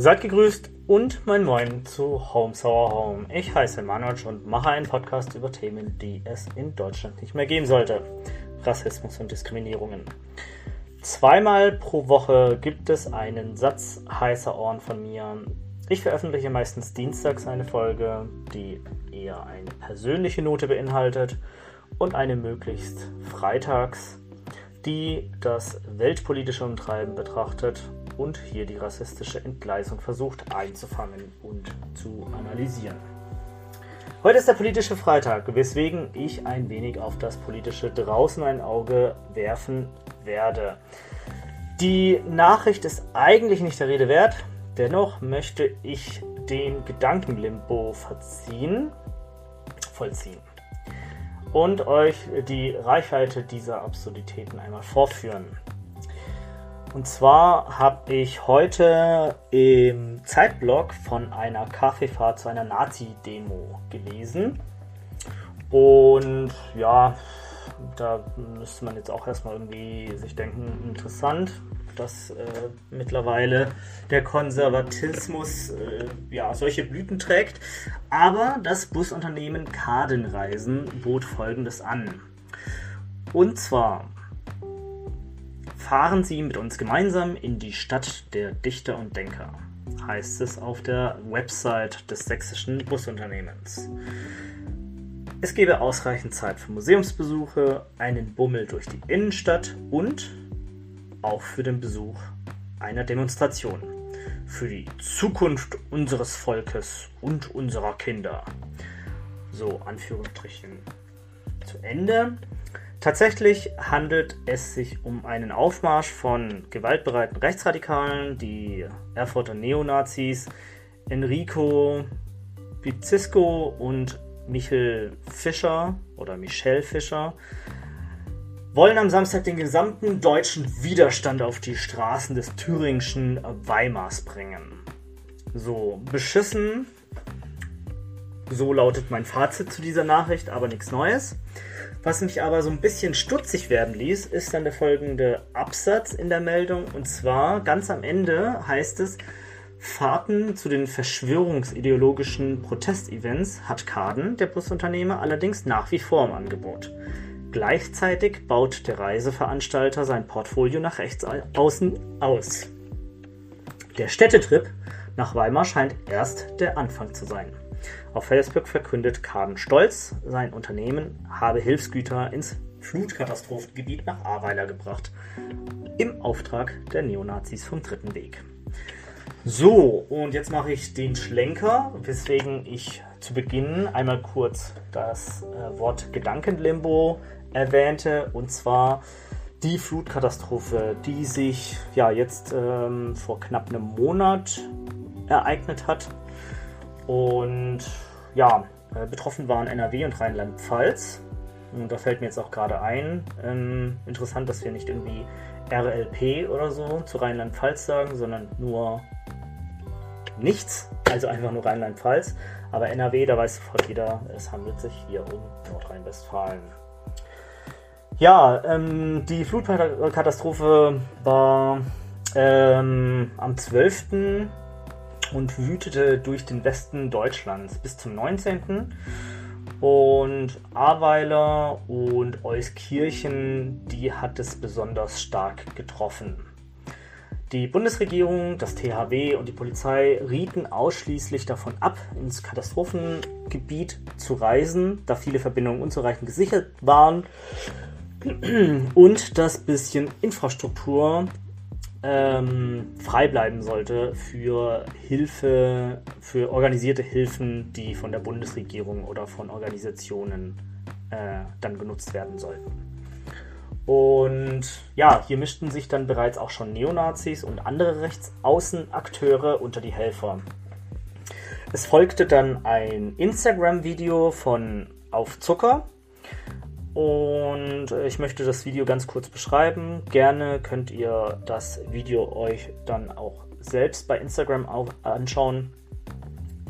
Seid gegrüßt und mein Moin zu Home Sour Home. Ich heiße Manoj und mache einen Podcast über Themen, die es in Deutschland nicht mehr geben sollte. Rassismus und Diskriminierungen. Zweimal pro Woche gibt es einen Satz heißer Ohren von mir. Ich veröffentliche meistens dienstags eine Folge, die eher eine persönliche Note beinhaltet und eine möglichst freitags, die das weltpolitische Umtreiben betrachtet und hier die rassistische Entgleisung versucht einzufangen und zu analysieren. Heute ist der politische Freitag, weswegen ich ein wenig auf das politische draußen ein Auge werfen werde. Die Nachricht ist eigentlich nicht der Rede wert, dennoch möchte ich den Gedankenlimbo verziehen, vollziehen und euch die Reichweite dieser Absurditäten einmal vorführen. Und zwar habe ich heute im Zeitblog von einer Kaffeefahrt zu einer Nazi-Demo gelesen. Und ja, da müsste man jetzt auch erstmal irgendwie sich denken, interessant, dass äh, mittlerweile der Konservatismus äh, ja, solche Blüten trägt. Aber das Busunternehmen Kadenreisen bot folgendes an. Und zwar Fahren Sie mit uns gemeinsam in die Stadt der Dichter und Denker, heißt es auf der Website des sächsischen Busunternehmens. Es gebe ausreichend Zeit für Museumsbesuche, einen Bummel durch die Innenstadt und auch für den Besuch einer Demonstration für die Zukunft unseres Volkes und unserer Kinder. So Anführungsstrichen zu Ende. Tatsächlich handelt es sich um einen Aufmarsch von gewaltbereiten Rechtsradikalen, die Erfurter Neonazis Enrico Pizisco und Michel Fischer oder Michel Fischer wollen am Samstag den gesamten deutschen Widerstand auf die Straßen des thüringischen Weimars bringen. So, beschissen. So lautet mein Fazit zu dieser Nachricht, aber nichts Neues. Was mich aber so ein bisschen stutzig werden ließ, ist dann der folgende Absatz in der Meldung. Und zwar ganz am Ende heißt es, Fahrten zu den verschwörungsideologischen Protestevents hat Kaden, der Busunternehmer, allerdings nach wie vor im Angebot. Gleichzeitig baut der Reiseveranstalter sein Portfolio nach rechts außen aus. Der Städtetrip nach Weimar scheint erst der Anfang zu sein. Auf Facebook verkündet Kaden stolz, sein Unternehmen habe Hilfsgüter ins Flutkatastrophengebiet nach Ahrweiler gebracht. Im Auftrag der Neonazis vom Dritten Weg. So, und jetzt mache ich den Schlenker, weswegen ich zu Beginn einmal kurz das äh, Wort Gedankenlimbo erwähnte, und zwar die Flutkatastrophe, die sich ja jetzt ähm, vor knapp einem Monat ereignet hat und ja, äh, betroffen waren NRW und Rheinland-Pfalz. Und da fällt mir jetzt auch gerade ein, ähm, interessant, dass wir nicht irgendwie RLP oder so zu Rheinland-Pfalz sagen, sondern nur nichts, also einfach nur Rheinland-Pfalz. Aber NRW, da weiß sofort jeder, es handelt sich hier um Nordrhein-Westfalen. Ja, ähm, die Flutkatastrophe war ähm, am 12 und wütete durch den Westen Deutschlands bis zum 19. Und Ahrweiler und Euskirchen, die hat es besonders stark getroffen. Die Bundesregierung, das THW und die Polizei rieten ausschließlich davon ab, ins Katastrophengebiet zu reisen, da viele Verbindungen unzureichend gesichert waren und das bisschen Infrastruktur ähm, frei bleiben sollte für Hilfe, für organisierte Hilfen, die von der Bundesregierung oder von Organisationen äh, dann genutzt werden sollten. Und ja, hier mischten sich dann bereits auch schon Neonazis und andere Rechtsaußenakteure unter die Helfer. Es folgte dann ein Instagram-Video von Auf Zucker, und ich möchte das Video ganz kurz beschreiben. Gerne könnt ihr das Video euch dann auch selbst bei Instagram anschauen.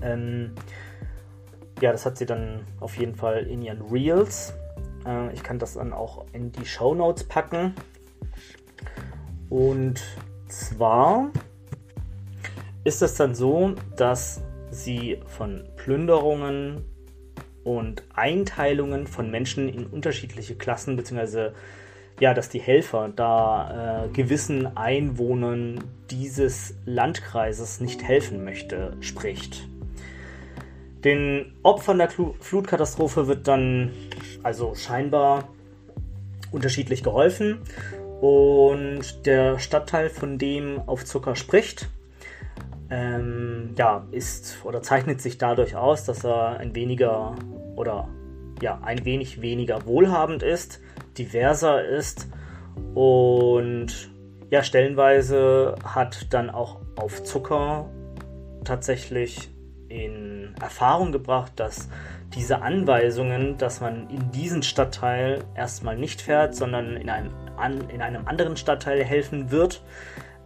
Ähm, ja, das hat sie dann auf jeden Fall in ihren Reels. Äh, ich kann das dann auch in die Show Notes packen. Und zwar ist es dann so, dass sie von Plünderungen und Einteilungen von Menschen in unterschiedliche Klassen, beziehungsweise ja, dass die Helfer da äh, gewissen Einwohnern dieses Landkreises nicht helfen möchte, spricht. Den Opfern der Flutkatastrophe wird dann also scheinbar unterschiedlich geholfen und der Stadtteil, von dem auf Zucker spricht, ähm, ja, ist oder zeichnet sich dadurch aus, dass er ein weniger oder ja, ein wenig weniger wohlhabend ist, diverser ist und ja, stellenweise hat dann auch auf Zucker tatsächlich in Erfahrung gebracht, dass diese Anweisungen, dass man in diesen Stadtteil erstmal nicht fährt, sondern in einem, an, in einem anderen Stadtteil helfen wird,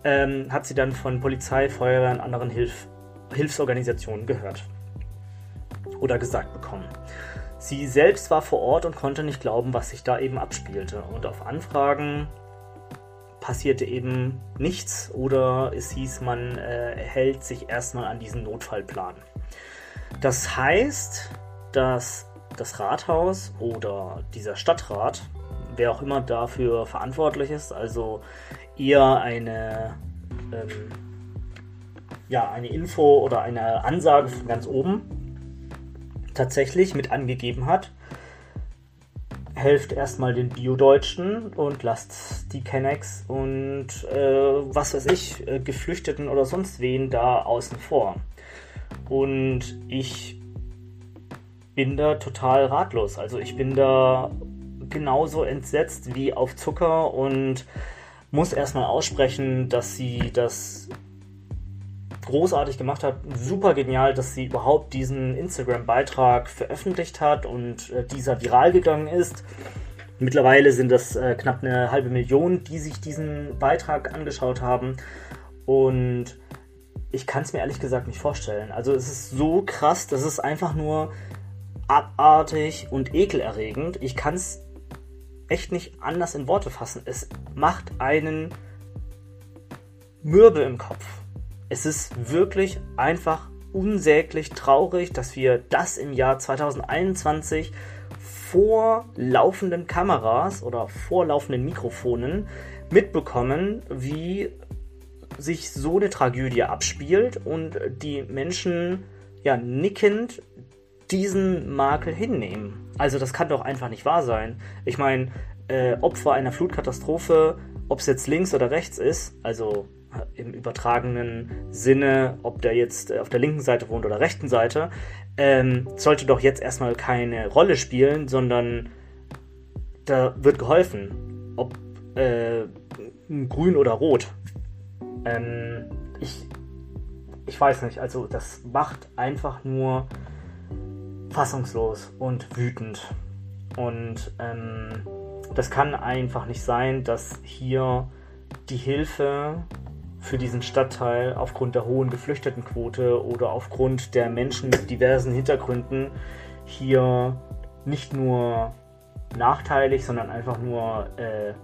ähm, hat sie dann von Polizei, Feuerwehr und anderen Hilf Hilfsorganisationen gehört oder gesagt bekommen. Sie selbst war vor Ort und konnte nicht glauben, was sich da eben abspielte. Und auf Anfragen passierte eben nichts oder es hieß, man äh, hält sich erstmal an diesen Notfallplan. Das heißt, dass das Rathaus oder dieser Stadtrat, wer auch immer dafür verantwortlich ist, also eher eine, ähm, ja, eine Info oder eine Ansage von ganz oben tatsächlich mit angegeben hat. Helft erstmal den Bio-Deutschen und lasst die Kennex und äh, was weiß ich, äh, Geflüchteten oder sonst wen da außen vor. Und ich bin da total ratlos. Also ich bin da genauso entsetzt wie auf Zucker und muss erstmal aussprechen, dass sie das großartig gemacht hat. Super genial, dass sie überhaupt diesen Instagram-Beitrag veröffentlicht hat und äh, dieser viral gegangen ist. Mittlerweile sind das äh, knapp eine halbe Million, die sich diesen Beitrag angeschaut haben. Und ich kann es mir ehrlich gesagt nicht vorstellen. Also es ist so krass, das ist einfach nur abartig und ekelerregend. Ich kann es echt nicht anders in Worte fassen. Es macht einen Mürbe im Kopf. Es ist wirklich einfach unsäglich traurig, dass wir das im Jahr 2021 vor laufenden Kameras oder vor laufenden Mikrofonen mitbekommen, wie sich so eine Tragödie abspielt und die Menschen ja nickend diesen Makel hinnehmen. Also das kann doch einfach nicht wahr sein. Ich meine, äh, Opfer einer Flutkatastrophe, ob es jetzt links oder rechts ist, also äh, im übertragenen Sinne, ob der jetzt auf der linken Seite wohnt oder rechten Seite, ähm, sollte doch jetzt erstmal keine Rolle spielen, sondern da wird geholfen. Ob äh, grün oder rot. Ähm, ich, ich weiß nicht, also das macht einfach nur fassungslos und wütend. Und ähm, das kann einfach nicht sein, dass hier die Hilfe für diesen Stadtteil aufgrund der hohen Geflüchtetenquote oder aufgrund der Menschen mit diversen Hintergründen hier nicht nur nachteilig, sondern einfach nur äh,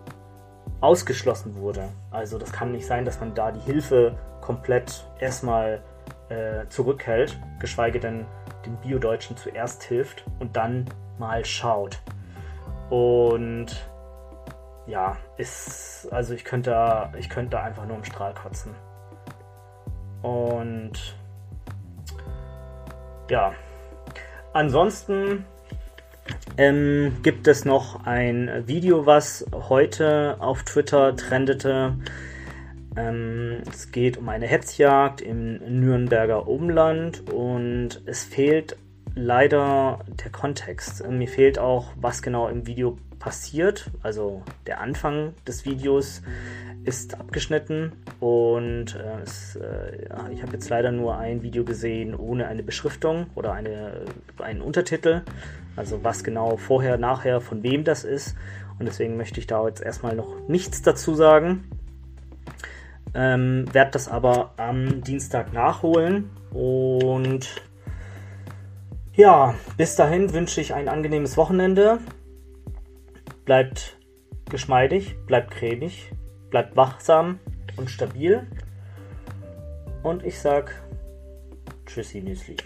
ausgeschlossen wurde. Also das kann nicht sein, dass man da die Hilfe komplett erstmal äh, zurückhält, geschweige denn den Bio-Deutschen zuerst hilft und dann mal schaut. Und ja, ist, also ich könnte da, ich könnte einfach nur im Strahl kotzen. Und ja, ansonsten ähm, gibt es noch ein Video, was heute auf Twitter trendete. Ähm, es geht um eine Hetzjagd im Nürnberger Umland und es fehlt leider der Kontext. Mir fehlt auch, was genau im Video passiert. Also der Anfang des Videos ist abgeschnitten und äh, es, äh, ich habe jetzt leider nur ein Video gesehen ohne eine Beschriftung oder eine, einen Untertitel. Also was genau vorher, nachher, von wem das ist. Und deswegen möchte ich da jetzt erstmal noch nichts dazu sagen. Ähm, werde das aber am Dienstag nachholen. Und ja, bis dahin wünsche ich ein angenehmes Wochenende. Bleibt geschmeidig, bleibt cremig, bleibt wachsam und stabil. Und ich sag Tschüssi Müsli.